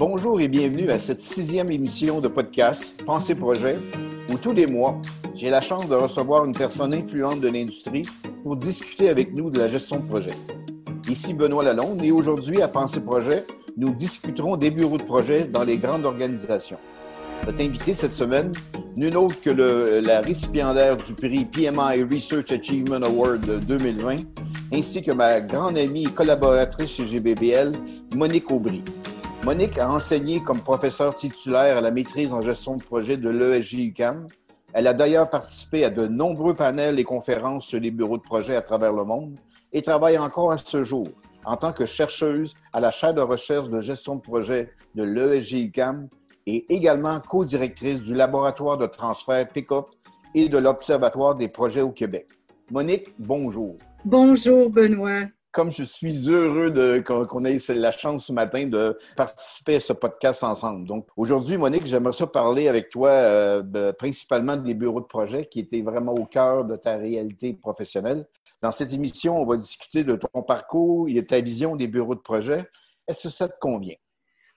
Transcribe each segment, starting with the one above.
Bonjour et bienvenue à cette sixième émission de podcast Pensée Projet, où tous les mois, j'ai la chance de recevoir une personne influente de l'industrie pour discuter avec nous de la gestion de projet. Ici Benoît Lalonde et aujourd'hui à Pensée Projet, nous discuterons des bureaux de projet dans les grandes organisations. Notre invité cette semaine, nul autre que la récipiendaire du prix PMI Research Achievement Award 2020, ainsi que ma grande amie et collaboratrice chez GBBL, Monique Aubry. Monique a enseigné comme professeure titulaire à la maîtrise en gestion de projet de l'ESG UCAM. Elle a d'ailleurs participé à de nombreux panels et conférences sur les bureaux de projet à travers le monde et travaille encore à ce jour en tant que chercheuse à la chaire de recherche de gestion de projet de l'ESG UCAM et également co-directrice du laboratoire de transfert PICOP et de l'Observatoire des projets au Québec. Monique, bonjour. Bonjour, Benoît comme je suis heureux de, qu'on ait la chance ce matin de participer à ce podcast ensemble. Donc, aujourd'hui, Monique, j'aimerais ça parler avec toi euh, principalement des bureaux de projet qui étaient vraiment au cœur de ta réalité professionnelle. Dans cette émission, on va discuter de ton parcours et de ta vision des bureaux de projet. Est-ce que ça te convient?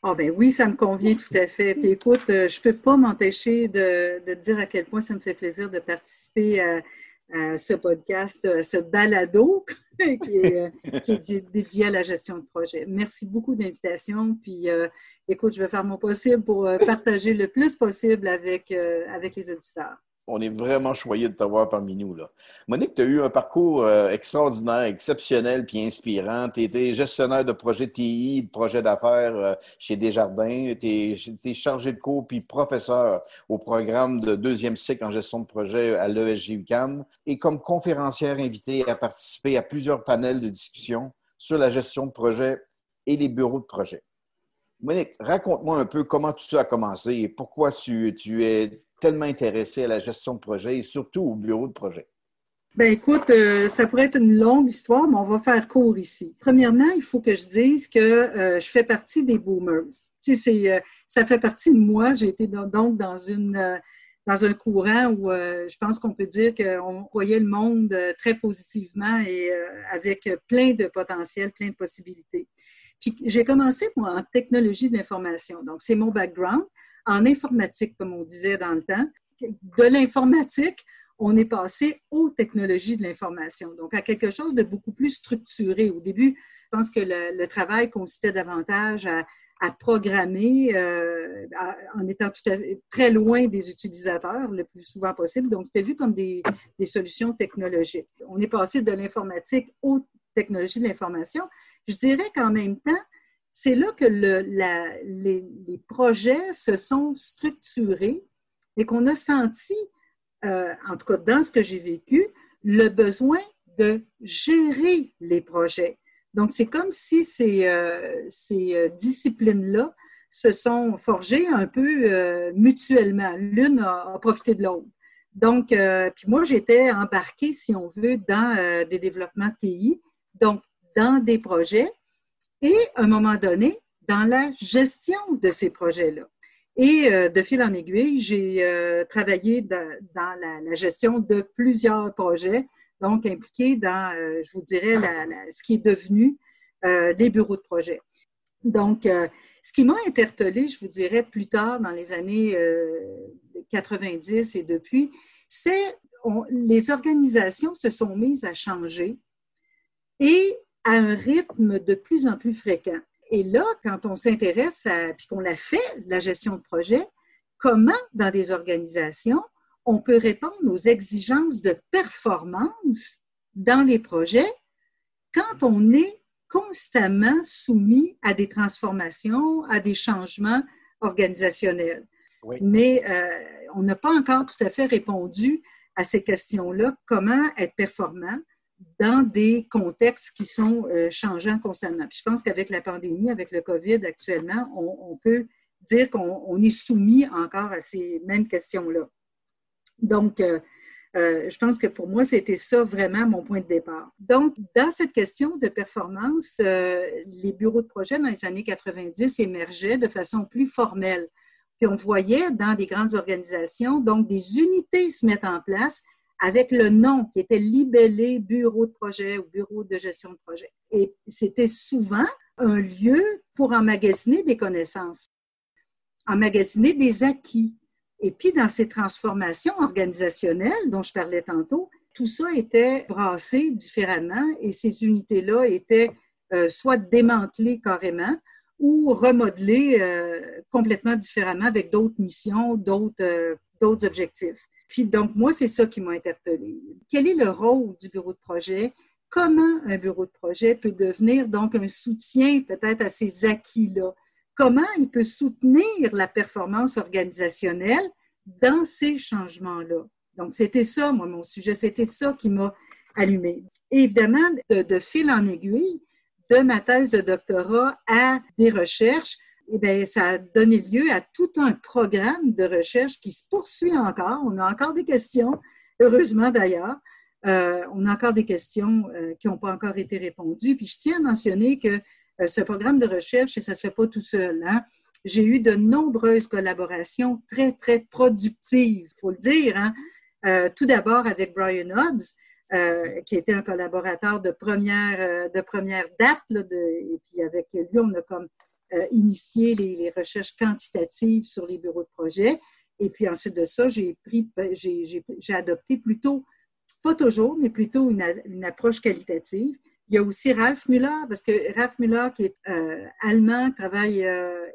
Ah ben oui, ça me convient tout à fait. Puis écoute, euh, je ne peux pas m'empêcher de, de, dire à quel point ça me fait plaisir de participer à à ce podcast, à ce balado qui, est, dédié à la gestion de projet. Merci beaucoup d'invitation. Puis, euh, écoute, je vais faire mon possible pour euh, partager le plus possible avec, euh, avec les auditeurs on est vraiment choyé de t'avoir parmi nous. Là. Monique, tu as eu un parcours euh, extraordinaire, exceptionnel puis inspirant. Tu étais gestionnaire de projet TI, de projet d'affaires euh, chez Desjardins. Tu es, chargé de cours puis professeur au programme de deuxième cycle en gestion de projet à l'ESG UQAM et comme conférencière invitée à participer à plusieurs panels de discussion sur la gestion de projet et les bureaux de projet. Monique, raconte-moi un peu comment tout ça a commencé et pourquoi tu es tellement intéressé à la gestion de projet et surtout au bureau de projet? Ben écoute, euh, ça pourrait être une longue histoire, mais on va faire court ici. Premièrement, il faut que je dise que euh, je fais partie des boomers. Tu sais, euh, ça fait partie de moi. J'ai été donc dans une dans un courant où je pense qu'on peut dire qu'on voyait le monde très positivement et avec plein de potentiel, plein de possibilités. Puis j'ai commencé moi en technologie de l'information. Donc c'est mon background en informatique, comme on disait dans le temps. De l'informatique, on est passé aux technologies de l'information, donc à quelque chose de beaucoup plus structuré. Au début, je pense que le, travail consistait davantage à, programmer euh, en étant très loin des utilisateurs le plus souvent possible. Donc, c'était vu comme des, des, solutions technologiques. On est passé de l'informatique aux technologies de l'information. Je dirais qu'en même temps, c'est là que les, projets se sont structurés et qu'on a senti, euh, en tout cas dans ce que j'ai vécu, le besoin de gérer les projets. Donc, c'est comme si ces, euh, euh, disciplines-là se sont forgées un peu mutuellement. L'une a, profité de l'autre. Donc, puis moi, j'étais embarquée, si on veut, dans des développements TI, donc dans des projets et à un moment donné, dans la gestion de ces projets-là. Et euh, de fil en aiguille, j'ai euh, travaillé dans, la, gestion de plusieurs projets, donc impliqués dans, euh, je vous dirais, ce qui est devenu des bureaux de projet. Donc, ce qui m'a interpellée, je vous dirais, plus tard dans les années 90 et depuis, c'est les organisations se sont mises à changer et à un rythme de plus en plus fréquent. Et là, quand on s'intéresse à, puis qu'on a fait, la gestion de projet, comment dans des organisations on peut répondre aux exigences de performance dans les projets quand on est constamment soumis à des transformations, à des changements organisationnels? Mais euh, on n'a pas encore tout à fait répondu à ces questions-là. Comment être performant? Dans des contextes qui sont euh, changeants constamment. Je pense qu'avec la pandémie, avec le COVID actuellement, on, peut dire qu'on est soumis encore à ces mêmes questions-là. Donc, euh, euh, je pense que pour moi, c'était ça vraiment mon point de départ. Donc, dans cette question de performance, les bureaux de projet dans les années 90 émergeaient de façon plus formelle. Puis on voyait dans des grandes organisations, donc des unités se mettre en place avec le nom qui était libellé bureau de projet ou bureau de gestion de projet. Et c'était souvent un lieu pour emmagasiner des connaissances, emmagasiner des acquis. Et puis, dans ces transformations organisationnelles dont je parlais tantôt, tout ça était brassé différemment et ces unités-là étaient euh, soit démantelées carrément ou remodelées euh, complètement différemment avec d'autres missions, d'autres euh, objectifs. Puis donc, moi, c'est ça qui m'a interpellée. Quel est le rôle du bureau de projet? Comment un bureau de projet peut devenir donc un soutien peut-être à ces acquis-là? Comment il peut soutenir la performance organisationnelle dans ces changements-là? Donc, c'était ça, moi, mon sujet, c'était ça qui m'a allumé. évidemment, de, fil en aiguille, de ma thèse de doctorat à des recherches, eh bien, ça a donné lieu à tout un programme de recherche qui se poursuit encore. On a encore des questions, heureusement d'ailleurs. Euh, on a encore des questions euh, qui n'ont pas encore été répondues. Puis je tiens à mentionner que euh, ce programme de recherche, et ça ne se fait pas tout seul, hein, j'ai eu de nombreuses collaborations très, très productives, il faut le dire. Hein. Tout d'abord avec Brian Hobbs, euh, qui était un collaborateur de première, de première date. et puis avec lui, on a comme initié les, recherches quantitatives sur les bureaux de projet. Et puis ensuite de ça, j'ai pris, j'ai adopté plutôt, pas toujours, mais plutôt une, approche qualitative. Il y a aussi Ralph Müller, parce que Ralph Müller, qui est allemand, travaille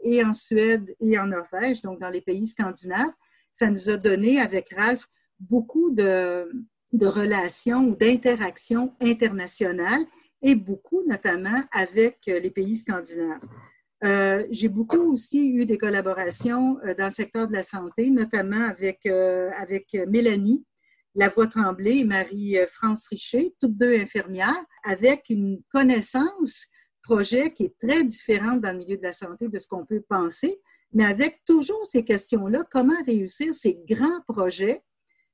et en Suède et en Norvège, donc dans les pays scandinaves. Ça nous a donné avec Ralph beaucoup de, relations ou d'interactions internationales et beaucoup notamment avec euh, les pays scandinaves. Euh, j'ai beaucoup aussi eu des collaborations euh, dans le secteur de la santé, notamment avec, avec Mélanie Lavoie Tremblay et Marie-France Richer, toutes deux infirmières, avec une connaissance projet qui est très différente dans le milieu de la santé de ce qu'on peut penser, mais avec toujours ces questions-là, comment réussir ces grands projets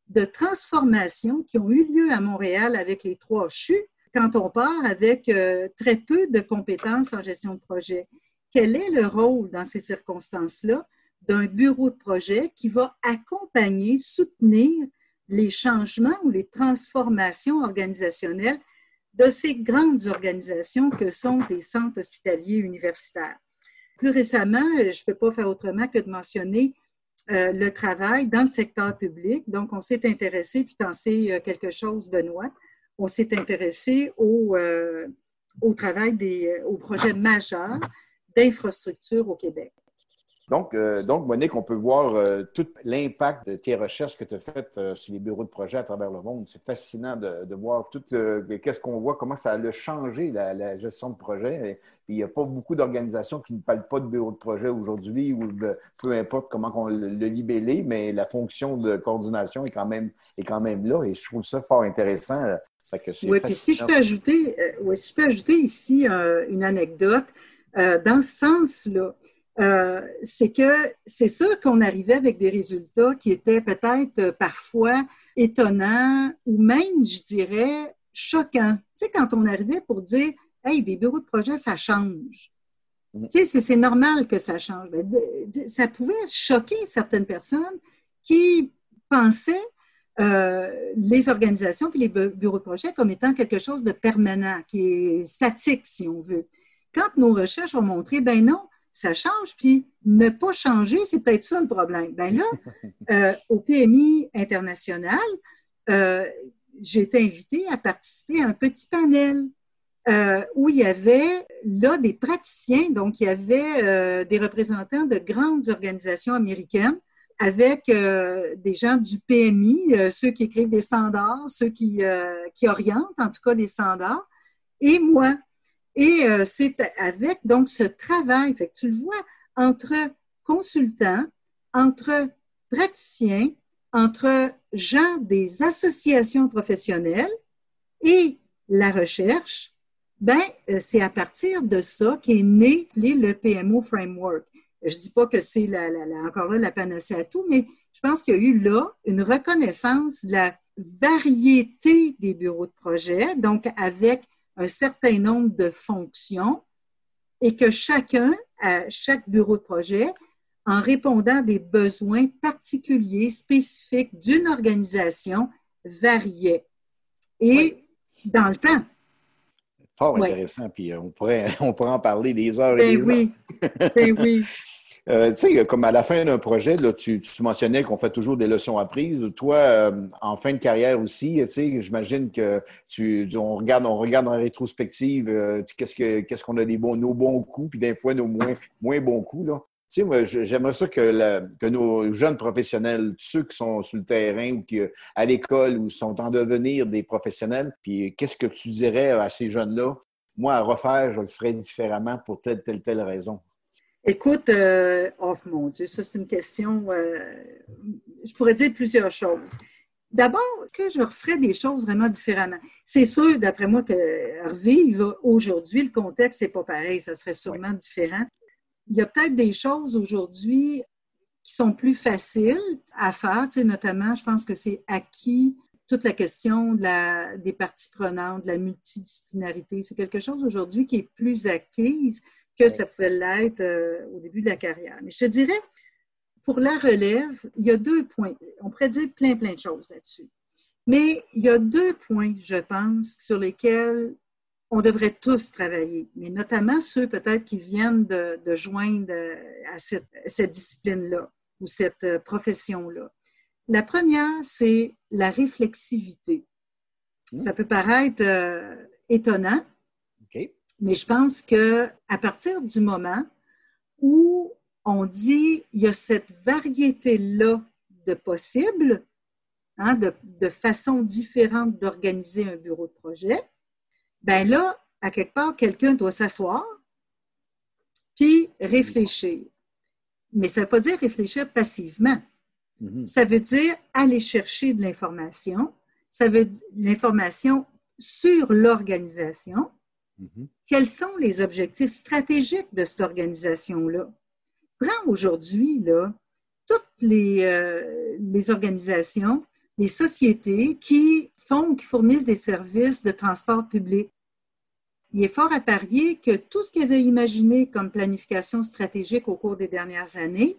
de transformation qui ont eu lieu à Montréal avec les trois CHU quand on part avec euh, très peu de compétences en gestion de projet. Quel est le rôle dans ces circonstances-là d'un bureau de projet qui va accompagner, soutenir les changements ou les transformations organisationnelles de ces grandes organisations que sont des centres hospitaliers universitaires? Plus récemment, je ne peux pas faire autrement que de mentionner euh, le travail dans le secteur public. Donc, on s'est intéressé, puis tu en sais euh, quelque chose, Benoît, on s'est intéressé au, euh, au travail des au projets majeurs d'infrastructures au Québec. Donc, euh, donc, Monique, on peut voir euh, tout l'impact de tes recherches que tu as faites euh, sur les bureaux de projet à travers le monde. C'est fascinant de, voir tout qu'est-ce qu'on voit, comment ça a changé la, gestion de projet. il n'y a pas beaucoup d'organisations qui ne parlent pas de bureau de projet aujourd'hui ou de, peu importe comment on le, le mais la fonction de coordination est quand même, est quand même là et je trouve ça fort intéressant. oui, puis si je peux ajouter, si je peux ajouter ici une anecdote, dans ce sens-là, euh, c'est que c'est sûr qu'on arrivait avec des résultats qui étaient peut-être euh, parfois étonnants ou même, je dirais, choquants. Tu sais, quand on arrivait pour dire, hey, des bureaux de projet, ça change. Mm. Tu sais, c'est normal que ça change. Ben, ça pouvait choquer certaines personnes qui pensaient euh, les organisations puis les bureaux de projet comme étant quelque chose de permanent, qui est statique, si on veut. Quand nos recherches ont montré, ben non, ça change, puis ne pas changer, c'est peut-être ça le problème. Ben là, euh, au PMI international, euh, j'ai été invitée à participer à un petit panel euh, où il y avait là des praticiens, donc il y avait des représentants de grandes organisations américaines avec des gens du PMI, ceux qui écrivent des standards, ceux qui, qui orientent en tout cas les standards, et moi. Et euh, c'est avec donc ce travail, fait que tu le vois, entre consultants, entre praticiens, entre gens des associations professionnelles et la recherche, ben euh, c'est à partir de ça qu'est né le PMO Framework. Je dis pas que c'est la, encore là la panacée à tout, mais je pense qu'il y a eu là une reconnaissance de la variété des bureaux de projet, donc avec un certain nombre de fonctions et que chacun, à chaque bureau de projet, en répondant à des besoins particuliers, spécifiques d'une organisation, variait. Et dans le temps. Fort intéressant, puis on pourrait, on pourrait en parler des heures et ben des oui. ben oui. Euh, tu sais, comme à la fin d'un projet, là, tu, mentionnais qu'on fait toujours des leçons apprises. Toi, euh, en fin de carrière aussi, tu sais, j'imagine que tu, on regarde, on regarde en rétrospective euh, qu'est-ce que qu'est-ce qu'on a des bons, nos bons coups, puis des fois nos moins, moins bons coups. Là. Tu sais, moi, j'aimerais ça que, que, nos jeunes professionnels, ceux qui sont sur le terrain ou qui à l'école ou sont en devenir des professionnels, puis qu'est-ce que tu dirais à ces jeunes-là? Moi, à refaire, je le ferais différemment pour telle, telle, telle raison. Écoute, euh, oh mon Dieu, ça c'est une question, euh, je pourrais dire plusieurs choses. D'abord, que je referais des choses vraiment différemment. C'est sûr, d'après moi, que revivre aujourd'hui, le contexte n'est pas pareil, ça serait sûrement différent. Il y a peut-être des choses aujourd'hui qui sont plus faciles à faire, tu sais, notamment, je pense que c'est acquis toute la question de la, des parties prenantes, de la multidisciplinarité. C'est quelque chose aujourd'hui qui est plus acquise que ça pouvait l'être euh, au début de la carrière. Mais je te dirais, pour la relève, il y a deux points. On pourrait dire plein, plein de choses là-dessus. Mais il y a deux points, je pense, sur lesquels on devrait tous travailler, mais notamment ceux peut-être qui viennent de, joindre à cette, cette discipline-là ou cette euh, profession-là. La première, c'est la réflexivité. Mmh. Ça peut paraître euh, étonnant, mais je pense que à partir du moment où on dit il y a cette variété-là de possibles, hein, de, de façons différentes d'organiser un bureau de projet, ben là, à quelque part, quelqu'un doit s'asseoir puis réfléchir. Mais ça ne veut pas dire réfléchir passivement. Mm-hmm. Ça veut dire aller chercher de l'information. Ça veut dire l'information sur l'organisation, Mm-hmm. Quels sont les objectifs stratégiques de cette organisation-là? Prends aujourd'hui, toutes les, euh, les, organisations, les sociétés qui font, qui fournissent des services de transport public. Il est fort à parier que tout ce qu'ils avaient imaginé comme planification stratégique au cours des dernières années,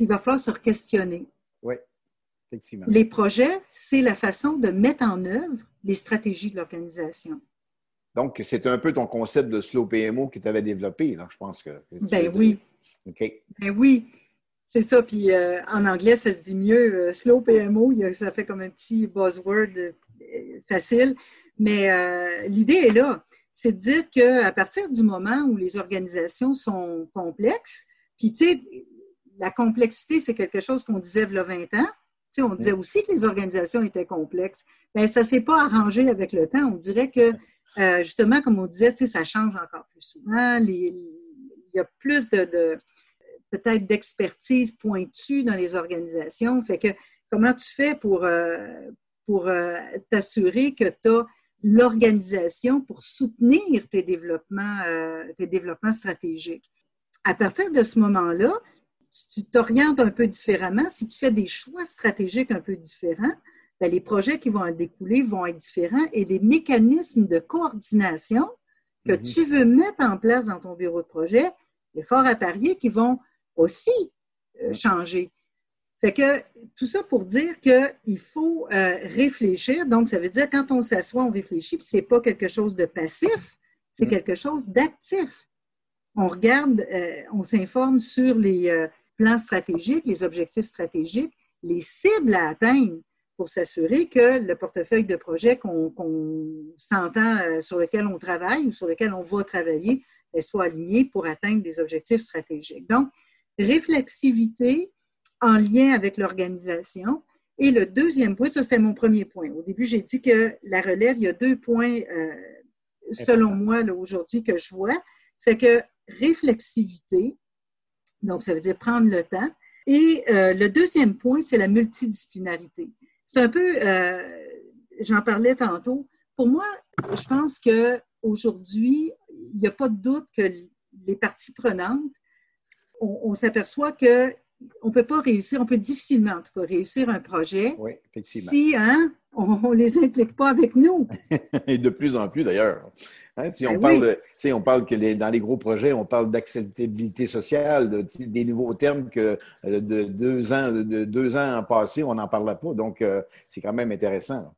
il va falloir se questionner. Oui, effectivement. Les projets, c'est la façon de mettre en œuvre les stratégies de l'organisation. Donc, c'est un peu ton concept de slow PMO que tu avais développé, là, je pense que. Ben oui. OK. Ben oui. C'est ça. Puis euh, en anglais, ça se dit mieux. Euh, slow PMO, ça fait comme un petit buzzword euh, facile. Mais l'idée est là. C'est de dire qu'à partir du moment où les organisations sont complexes, puis tu sais, la complexité, c'est quelque chose qu'on disait il y a 20 ans. Tu sais, on disait aussi que les organisations étaient complexes. Bien, ça ne s'est pas arrangé avec le temps. On dirait que euh, justement, comme on disait, ça change encore plus souvent. il y a plus de, peut-être d'expertise pointue dans les organisations. Fait que comment tu fais pour, euh, pour euh, t'assurer que tu as l'organisation pour soutenir tes développements, tes développements stratégiques? À partir de ce moment-là, si tu t'orientes un peu différemment, si tu fais des choix stratégiques un peu différents, ben, les projets qui vont en découler vont être différents et les mécanismes de coordination que mhm. tu veux mettre en place dans ton bureau de projet, il est fort à parier qui vont aussi euh, changer. Fait que tout ça pour dire qu'il faut euh, réfléchir. Donc, ça veut dire quand on s'assoit, on réfléchit, puis c'est pas quelque chose de passif, c'est mhm. quelque chose d'actif. On regarde, euh, on s'informe sur les plans stratégiques, les objectifs stratégiques, les cibles à atteindre pour s'assurer que le portefeuille de projet qu'on s'entend, euh, sur lequel on travaille ou sur lequel on va travailler, soit aligné pour atteindre des objectifs stratégiques. Donc, réflexivité en lien avec l'organisation. Et le deuxième point, ça c'était mon premier point. Au début, j'ai dit que la relève, il y a deux points, euh, selon moi, aujourd'hui, que je vois. Fait que réflexivité, donc ça veut dire prendre le temps. Et euh, le deuxième point, c'est la multidisciplinarité. C'est un peu, euh, j'en parlais tantôt. Pour moi, je pense qu'aujourd'hui, il n'y a pas de doute que les parties prenantes, on, s'aperçoit qu'il on ne peut pas réussir, on peut difficilement en tout cas réussir un projet oui, effectivement. si hein, on ne les implique pas avec nous. Et de plus en plus d'ailleurs. Hein, si on, Ben parle oui. de- on parle que les- dans les gros projets, on parle d'acceptabilité sociale, de- des nouveaux termes que euh, de deux ans, de deux ans en passé, on n'en parlait pas. Donc, euh, c'est quand même intéressant.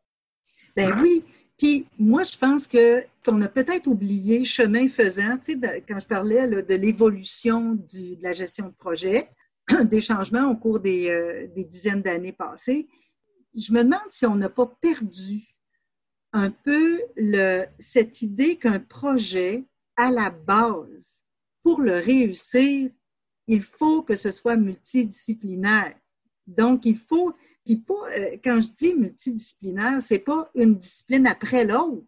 Ben oui. Puis moi, je pense que qu'on a peut-être oublié, chemin faisant, tu sais, de- quand je parlais là, de l'évolution de la gestion de projet, des changements au cours des, euh, des dizaines d'années passées, je me demande si on n'a pas perdu un peu le, cette idée qu'un projet, à la base, pour le réussir, il faut que ce soit multidisciplinaire. Donc, il faut puis pas, euh, quand je dis multidisciplinaire, c'est pas une discipline après l'autre.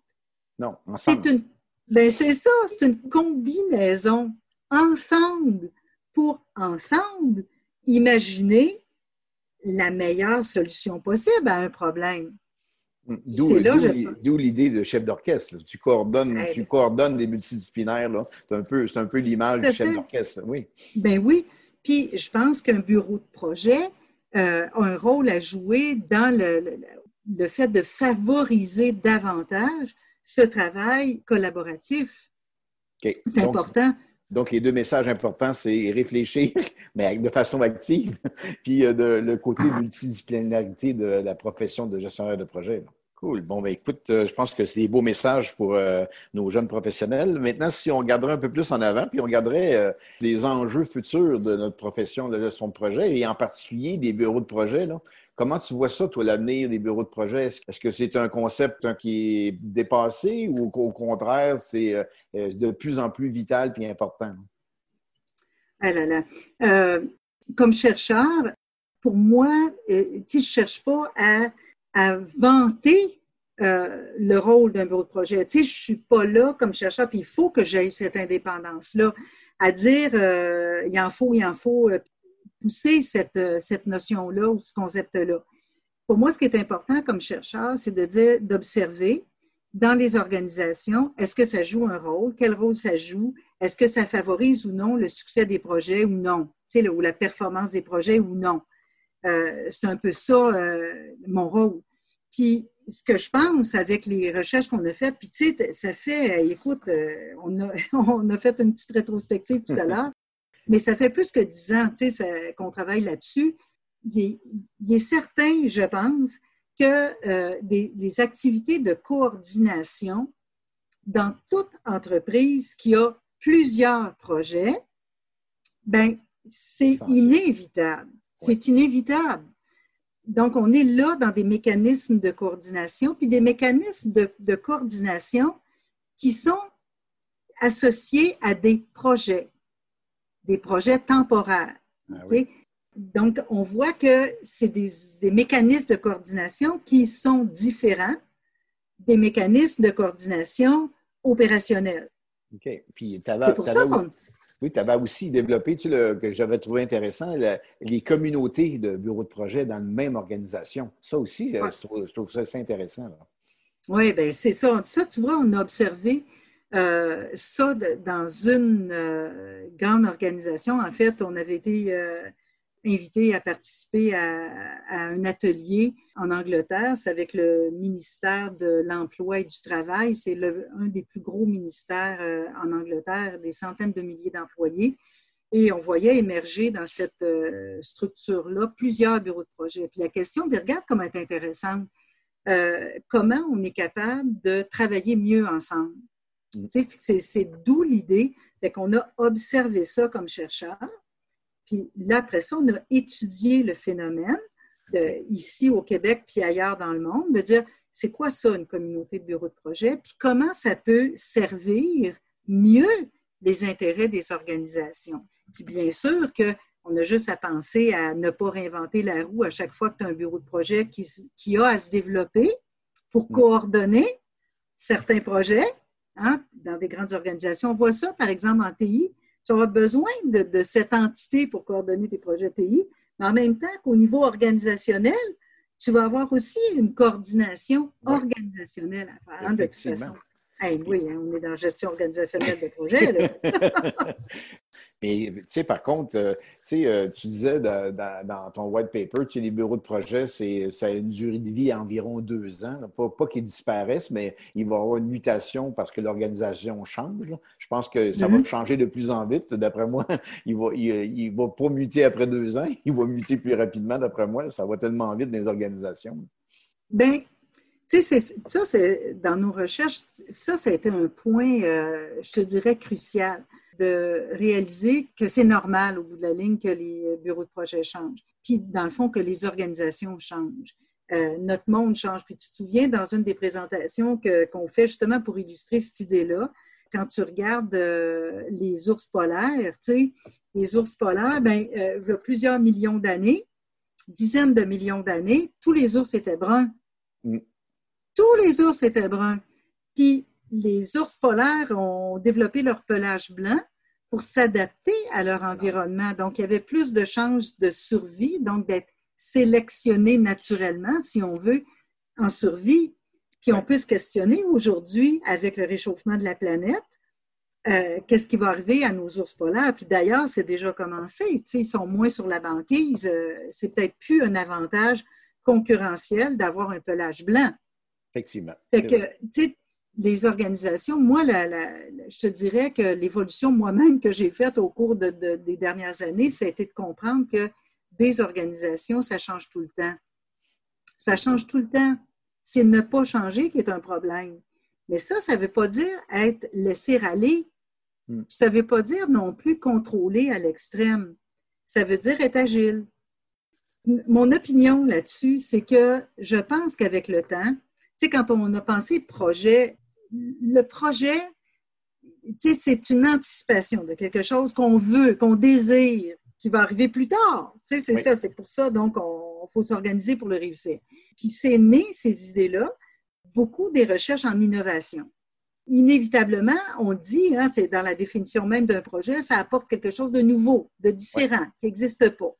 Non, C'est ensemble. une, ben c'est ça, c'est une combinaison ensemble pour ensemble imaginer la meilleure solution possible à un problème. D'où là, d'où je- l'idée de chef d'orchestre. Tu coordonnes, Ouais. tu coordonnes des multidisciplinaires. C'est un peu, l'image du chef d'orchestre. Oui. Ben oui. Puis je pense qu'un bureau de projet euh, a un rôle à jouer dans le, le- le fait de favoriser davantage ce travail collaboratif. C'est important. Donc, les deux messages importants, c'est réfléchir, mais de façon active, puis euh, de- le côté multidisciplinarité de la profession de gestionnaire de projet. Cool. Bon, ben écoute, euh, je pense que c'est des beaux messages pour euh, nos jeunes professionnels. Maintenant, si on regarderait un peu plus en avant, puis on regarderait euh, les enjeux futurs de notre profession de gestion de projet, et en particulier des bureaux de projet, là, comment tu vois ça, toi, l'avenir des bureaux de projet? Est-ce que c'est un concept hein, qui est dépassé ou qu'au contraire, c'est euh, euh, de plus en plus vital puis important? Ah là là. Euh, comme chercheur, pour moi, euh, je ne cherche pas à, à vanter le rôle d'un bureau de projet. Tu sais, je suis pas là comme chercheur, puis il faut que j'aie cette indépendance-là, à dire il en faut, il en faut pousser cette, euh, cette notion-là ou ce concept-là. Pour moi, ce qui est important comme chercheur, c'est de dire, d'observer dans les organisations, est-ce que ça joue un rôle? Quel rôle ça joue? Est-ce que ça favorise ou non le succès des projets ou non? Tu sais, ou la performance des projets ou non? Euh, c'est un peu ça, euh, mon rôle. Puis, ce que je pense avec les recherches qu'on a faites, puis tu sais, ça fait, écoute, on, a, on a fait une petite rétrospective tout à l'heure, mais ça fait plus que dix ans, qu'on travaille là-dessus. Il, est- il est certain, je pense, que euh, des, des activités de coordination dans toute entreprise qui a plusieurs projets, ben c'est inévitable. C'est inévitable. Donc, on est là dans des mécanismes de coordination, puis des mécanismes de, de coordination qui sont associés à des projets, des projets temporaires. Ah oui. Donc, on voit que c'est des, des mécanismes de coordination qui sont différents des mécanismes de coordination opérationnels. OK. Puis, C'est pour ça qu'on... Oui, tu avais aussi développé, tu le- que j'avais trouvé intéressant, les communautés de bureaux de projet dans la même organisation. Ça aussi, Ouais. je, trouve, je trouve ça assez intéressant. là. Oui, bien, c'est ça. Ça, tu vois, on a observé euh, ça dans une euh, grande organisation. En fait, on avait été euh, invité à participer à, un atelier en Angleterre. C'est avec le ministère de l'Emploi et du Travail. C'est un des plus gros ministères en Angleterre, des centaines de milliers d'employés. Et on voyait émerger dans cette structure-là plusieurs bureaux de projet. Puis la question, regarde comment elle est intéressante. Comment on est capable de travailler mieux ensemble? C'est d'où l'idée. Fait qu'on a observé ça comme chercheur. Puis là, après ça, on a étudié le phénomène de- ici au Québec puis ailleurs dans le monde, de dire c'est quoi ça, une communauté de bureaux de projet, puis comment ça peut servir mieux les intérêts des organisations? Puis bien sûr qu'on a juste à penser à ne pas réinventer la roue à chaque fois que tu as un bureau de projet qui a à se développer pour Mm. coordonner certains projets hein, dans des grandes organisations. On voit ça, par exemple, en TI. Tu auras besoin de, de cette entité pour coordonner tes projets TI, mais en même temps qu'au niveau organisationnel, tu vas avoir aussi une coordination organisationnelle à faire, hein, de toute Effectivement. Oui, hein, on est dans la gestion organisationnelle de projet. Mais, tu sais, par contre, euh, euh, tu disais dans, ton white paper, tu sais, les bureaux de projet, ça a une durée de vie d'environ deux ans. Pas, qu'ils disparaissent, mais il va y avoir une mutation parce que l'organisation change. Je pense que ça va mm-hmm. changer de plus en vite. D'après moi, il va, il, va pas muter après deux ans, il va muter plus rapidement, d'après moi. Ça va tellement vite dans les organisations. Bien, tu sais, ça, c'est dans nos recherches, ça, ça a été un point, euh, je te dirais, crucial de réaliser que c'est normal au bout de la ligne que les bureaux de projet changent. Puis, dans le fond, que les organisations changent. Euh, notre monde change. Puis, tu te souviens, dans une des présentations qu'on fait justement pour illustrer cette idée-là, quand tu regardes euh, les ours polaires, tu sais, les ours polaires, bien, il y a plusieurs millions d'années, dizaines de millions d'années, tous les ours étaient bruns. Mm. Tous les ours étaient bruns. Puis les ours polaires ont développé leur pelage blanc pour s'adapter à leur environnement. Donc, il y avait plus de chances de survie, donc d'être sélectionnés naturellement, si on veut, en survie. Puis on peut se questionner aujourd'hui, avec le réchauffement de la planète, euh, qu'est-ce qui va arriver à nos ours polaires? Puis d'ailleurs, c'est déjà commencé. Ils sont moins sur la banquise. Euh, c'est peut-être plus un avantage concurrentiel d'avoir un pelage blanc. Effectivement. Fait que, tu sais, les organisations, moi, je te dirais que l'évolution moi-même que j'ai faite au cours des dernières années, ça a été de comprendre que des organisations, ça change tout le temps. Ça change tout le temps. C'est ne pas changer qui est un problème. Mais ça, ça ne veut pas dire être laissé aller. Hmm. Ça ne veut pas dire non plus contrôler à l'extrême. Ça veut dire être agile. Mon opinion là-dessus, c'est que je pense qu'avec le temps, sais, quand on a pensé projet, le projet, tu sais, c'est une anticipation de quelque chose qu'on veut, qu'on désire, qui va arriver plus tard. Tu sais, c'est ça, c'est pour ça, donc, on faut s'organiser pour le réussir. Puis c'est né, ces idées-là, beaucoup des recherches en innovation. Inévitablement, on dit, hein, c'est dans la définition même d'un projet, ça apporte quelque chose de nouveau, de différent, qui n'existe pas.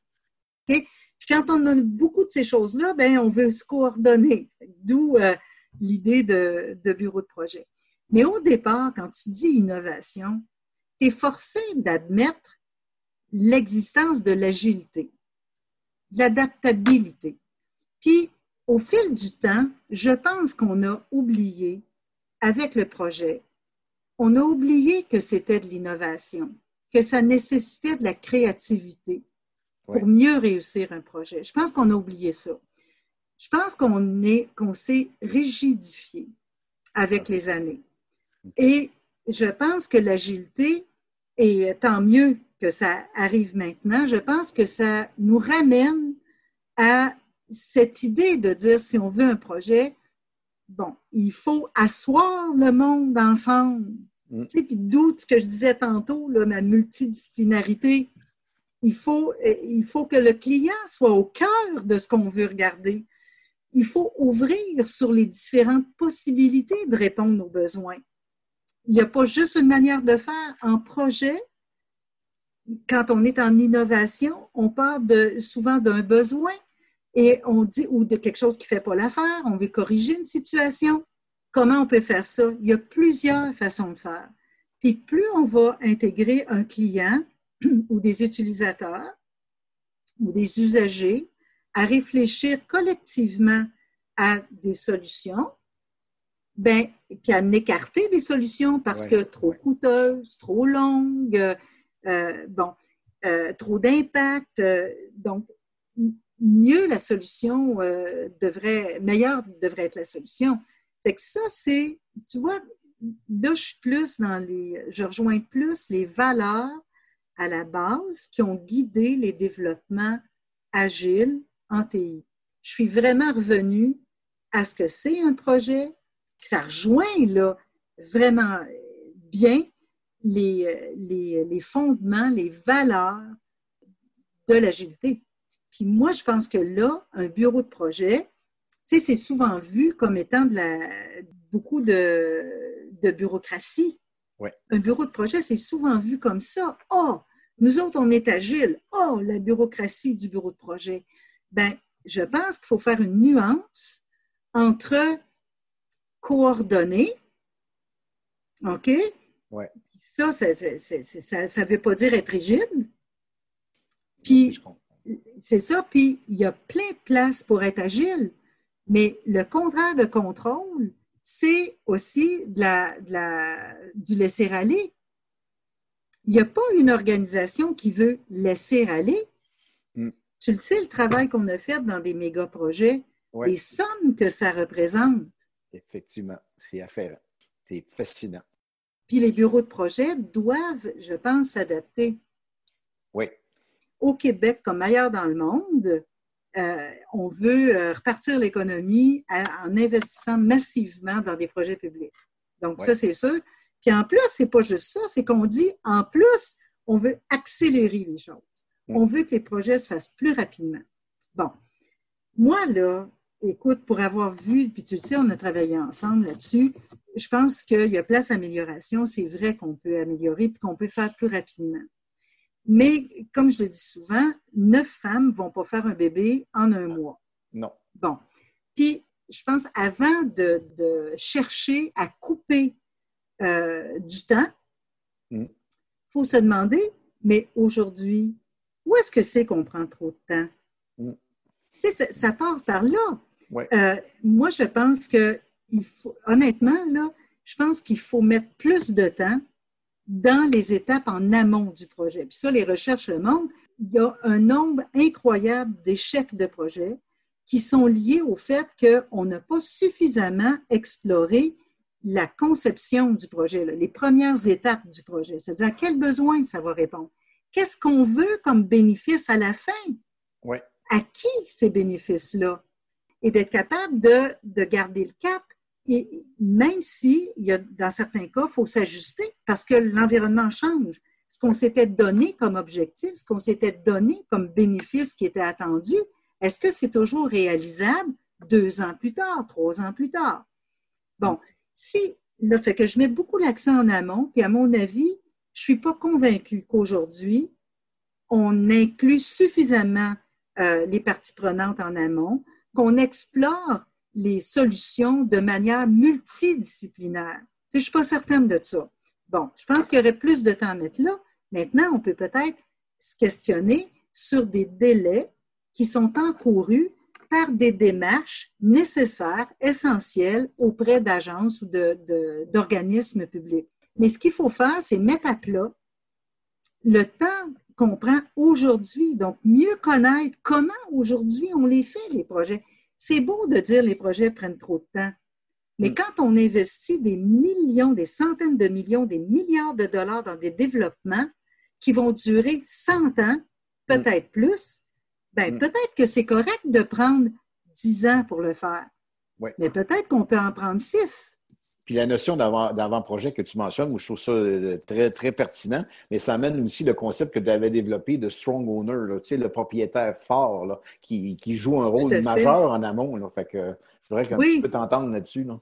Quand on a beaucoup de ces choses-là, ben, on veut se coordonner, d'où euh, l'idée de, de, bureau de projet. Mais au départ, quand tu dis innovation, tu es forcé d'admettre l'existence de l'agilité, de l'adaptabilité. Puis, au fil du temps, je pense qu'on a oublié, avec le projet, on a oublié que c'était de l'innovation, que ça nécessitait de la créativité pour mieux réussir un projet. Je pense qu'on a oublié ça. Je pense qu'on est, qu'on s'est rigidifié avec les années. Et je pense que l'agilité, et tant mieux que ça arrive maintenant, je pense que ça nous ramène à cette idée de dire si on veut un projet, bon, il faut asseoir le monde ensemble. Mm. Tu sais, puis d'où ce que je disais tantôt, là, ma multidisciplinarité. Il faut, il faut que le client soit au cœur de ce qu'on veut regarder. Il faut ouvrir sur les différentes possibilités de répondre aux besoins. Il n'y a pas juste une manière de faire. En projet, quand on est en innovation, on part de, souvent d'un besoin et on dit, ou de quelque chose qui ne fait pas l'affaire, on veut corriger une situation. Comment on peut faire ça? Il y a plusieurs façons de faire. Puis plus on va intégrer un client ou des utilisateurs ou des usagers à réfléchir collectivement à des solutions, ben, puis à écarter des solutions parce que trop coûteuses, trop longues, euh, bon, euh, trop d'impact. Euh, donc, mieux la solution devrait, meilleure devrait être la solution. Fait que ça, c'est, tu vois, là, je suis plus dans les, je rejoins plus les valeurs à la base qui ont guidé les développements agiles en TI. Je suis vraiment revenue à ce que c'est un projet, ça rejoint là, vraiment bien les, les, les fondements, les valeurs de l'agilité. Puis moi, je pense que là, un bureau de projet, tu sais, c'est souvent vu comme étant beaucoup de bureaucratie. Un bureau de projet, c'est souvent vu comme ça. Oh, nous autres, on est agile. Oh, la bureaucratie du bureau de projet. Ben, je pense qu'il faut faire une nuance entre coordonner OK? Ouais. Ça, ça ne veut pas dire être rigide. Puis, c'est ça. Puis, il y a plein de places pour être agile. Mais le contraire de contrôle, c'est aussi de la, de la, du laisser-aller. Il n'y a pas une organisation qui veut laisser aller. Mm. Tu le sais, le travail qu'on a fait dans des méga projets, Ouais. les sommes que ça représente. Effectivement, c'est affairant. C'est fascinant. Puis les bureaux de projet doivent, je pense, s'adapter. Oui. Au Québec, comme ailleurs dans le monde, euh, on veut euh, repartir l'économie à- en investissant massivement dans des projets publics. Donc, Ouais. ça, c'est sûr. Puis en plus, c'est pas juste ça, c'est qu'on dit, en plus, on veut accélérer les choses. Mm. On veut que les projets se fassent plus rapidement. Bon. Moi, là, écoute, pour avoir vu, puis tu le sais, on a travaillé ensemble là-dessus, je pense qu'il y a place à amélioration. C'est vrai qu'on peut améliorer puis qu'on peut faire plus rapidement. Mais, comme je le dis souvent, neuf femmes ne vont pas faire un bébé en un mois. Non. Bon. Puis, je pense, avant de, de chercher à couper euh, du temps, il Mm. faut se demander, mais aujourd'hui, où est-ce que c'est qu'on prend trop de temps? Mm. Tu sais, ça, ça part par là. Ouais. Euh, moi, je pense que, il faut, honnêtement, là, je pense qu'il faut mettre plus de temps dans les étapes en amont du projet. Puis ça, les recherches le montrent. Il y a un nombre incroyable d'échecs de projets qui sont liés au fait qu'on n'a pas suffisamment exploré la conception du projet, les premières étapes du projet, c'est-à-dire à quel besoin ça va répondre? Qu'est-ce qu'on veut comme bénéfice à la fin? Oui. À qui ces bénéfices-là? Et d'être capable de, de garder le cap et même si, il y a, dans certains cas, il faut s'ajuster parce que l'environnement change. Ce qu'on s'était donné comme objectif, ce qu'on s'était donné comme bénéfice qui était attendu, est-ce que c'est toujours réalisable deux ans plus tard, trois ans plus tard? Bon, si, là, fait que je mets beaucoup l'accent en amont, puis à mon avis, je ne suis pas convaincue qu'aujourd'hui, on inclut suffisamment euh, les parties prenantes en amont, qu'on explore les solutions de manière multidisciplinaire. Je ne suis pas certaine de ça. Bon, je pense qu'il y aurait plus de temps à mettre là. Maintenant, on peut peut-être se questionner sur des délais qui sont encourus par des démarches nécessaires, essentielles auprès d'agences ou d'organismes publics. Mais ce qu'il faut faire, c'est mettre à plat le temps qu'on prend aujourd'hui. Donc, mieux connaître comment aujourd'hui on les fait, les projets. C'est beau de dire les projets prennent trop de temps. Mais Mm. quand on investit des millions, des centaines de millions, des milliards de dollars dans des développements qui vont durer 100 ans, peut-être plus, ben Mm. peut-être que c'est correct de prendre 10 ans pour le faire. Mais peut-être qu'on peut en prendre 6. Puis la notion d'avant- d'avant-projet que tu mentionnes, moi, je trouve ça euh, très, très pertinent, mais ça amène aussi le concept que tu avais développé de strong owner, là, tu sais, le propriétaire fort là, qui, qui joue un rôle majeur en amont. Là, fait que je voudrais qu'on Oui. peut t'entendre là-dessus. Là.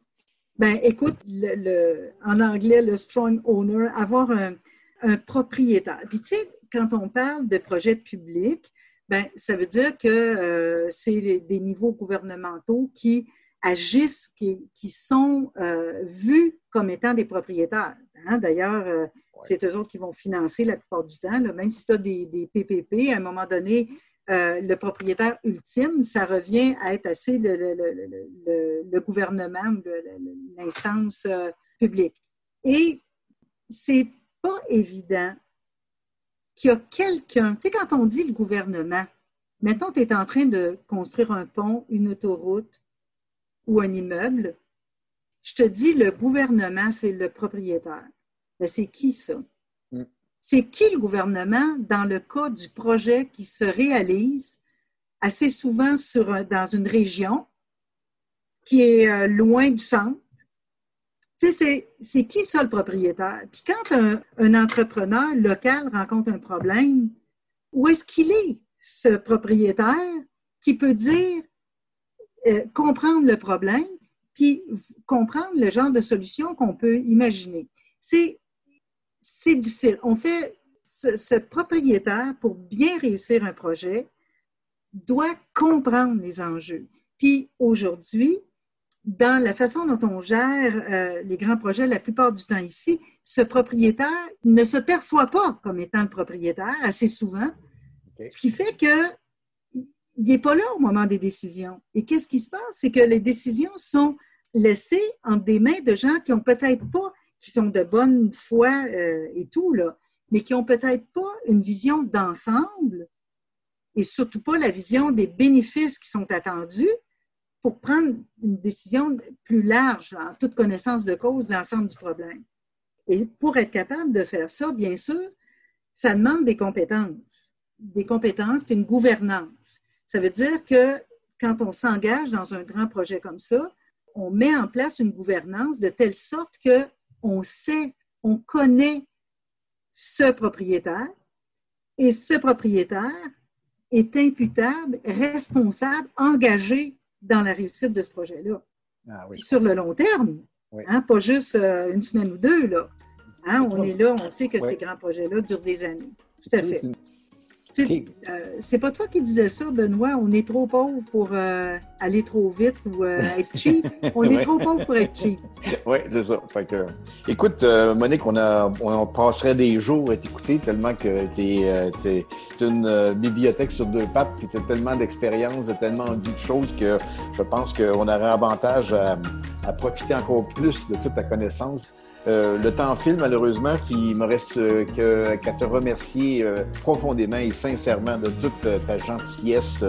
Ben, écoute, le, le- en anglais, le strong owner, avoir un, un propriétaire. Puis, tu sais, quand on parle de projets publics, ben, ça veut dire que euh, c'est des niveaux gouvernementaux qui agissent, qui, qui sont euh, vus comme étant des propriétaires. hein. D'ailleurs, euh, c'est eux autres qui vont financer la plupart du temps. là. Même si tu as des, des PPP, à un moment donné, euh, le propriétaire ultime, ça revient à être assez le, le- le- le- gouvernement ou l'instance publique. Et c'est pas évident qu'il y a quelqu'un, tu sais, quand on dit le gouvernement, mettons, tu es en train de construire un pont, une autoroute ou un immeuble, je te dis le gouvernement, c'est le propriétaire. Ben, c'est qui ça? Mm. C'est qui le gouvernement dans le cas du projet qui se réalise assez souvent sur un- dans une région qui est euh, loin du centre? Tu sais, c'est- c'est qui ça le propriétaire? Puis quand un, un entrepreneur local rencontre un problème, où est-ce qu'il est, ce propriétaire, qui peut dire, euh, comprendre le problème, puis comprendre le genre de solution qu'on peut imaginer? C'est c'est difficile. On fait ce, ce propriétaire, pour bien réussir un projet, doit comprendre les enjeux. Puis aujourd'hui, dans la façon dont on gère euh, les grands projets la plupart du temps ici, ce propriétaire ne se perçoit pas comme étant le propriétaire assez souvent, ce qui fait que il n'est pas là au moment des décisions. Et qu'est-ce qui se passe? C'est que les décisions sont laissées entre des mains de gens qui ont peut-être pas, qui sont de bonne foi euh, et tout, là, mais qui ont peut-être pas une vision d'ensemble et surtout pas la vision des bénéfices qui sont attendus pour prendre une décision plus large, en toute connaissance de cause de l'ensemble du problème. Et pour être capable de faire ça, bien sûr, ça demande des compétences, des compétences et une gouvernance. Ça veut dire que quand on s'engage dans un grand projet comme ça, on met en place une gouvernance de telle sorte que on sait, on connaît ce propriétaire et ce propriétaire est imputable, responsable, engagé dans la réussite de ce projet-là. Ah sur le long terme, hein, pas juste euh, une semaine ou deux. Là. Hein, on est là, on sait que ces grands projets-là durent des années. Tout à fait. Euh, c'est pas toi qui disais ça, Benoît. On est trop pauvre pour euh, aller trop vite ou euh, être cheap. On est trop pauvre pour être cheap. Oui, c'est ça. écoute, Monique, on, a, on passerait des jours à t'écouter tellement que tu es, une bibliothèque sur deux pattes, puis tu as tellement d'expérience, tellement vu de choses que je pense qu'on aurait avantage à profiter encore plus de toute ta connaissance. Euh, le temps file, malheureusement, puis il me reste euh, qu'à te remercier euh, profondément et sincèrement de toute ta gentillesse,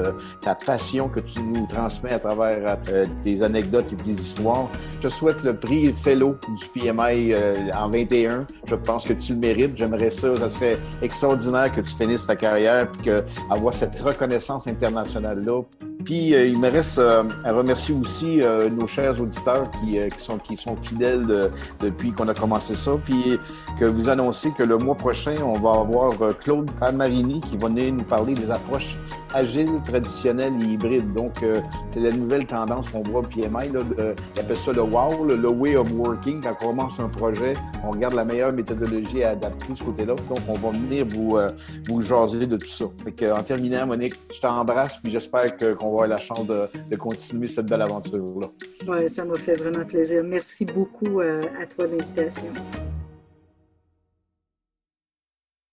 ta passion que tu nous transmets à travers tes anecdotes et tes histoires. Je te souhaite le prix Fellow du PMI en 21. Je pense que tu le mérites. J'aimerais ça. Ça serait extraordinaire que tu finisses ta carrière et que avoir cette reconnaissance internationale-là. Puis il me reste à remercier aussi nos chers auditeurs qui, sont, qui sont fidèles depuis qu'on on a commencé ça, puis que vous annoncez que le mois prochain, on va avoir euh, Claude Palmarini qui va venir nous parler des approches agiles, traditionnelles et hybrides. Donc, euh, c'est la nouvelle tendance qu'on voit au PMI. Là, de, on appelle ça le WOW, le, Way of Working. Quand on commence un projet, on regarde la meilleure méthodologie à adapter de ce côté-là. Donc, on va venir vous, euh, vous jaser de tout ça. Fait en terminant, Monique, je t'embrasse, puis j'espère qu'on va avoir la chance de, de continuer cette belle aventure-là. Oui, ça m'a fait vraiment plaisir. Merci beaucoup à toi, l'invitation.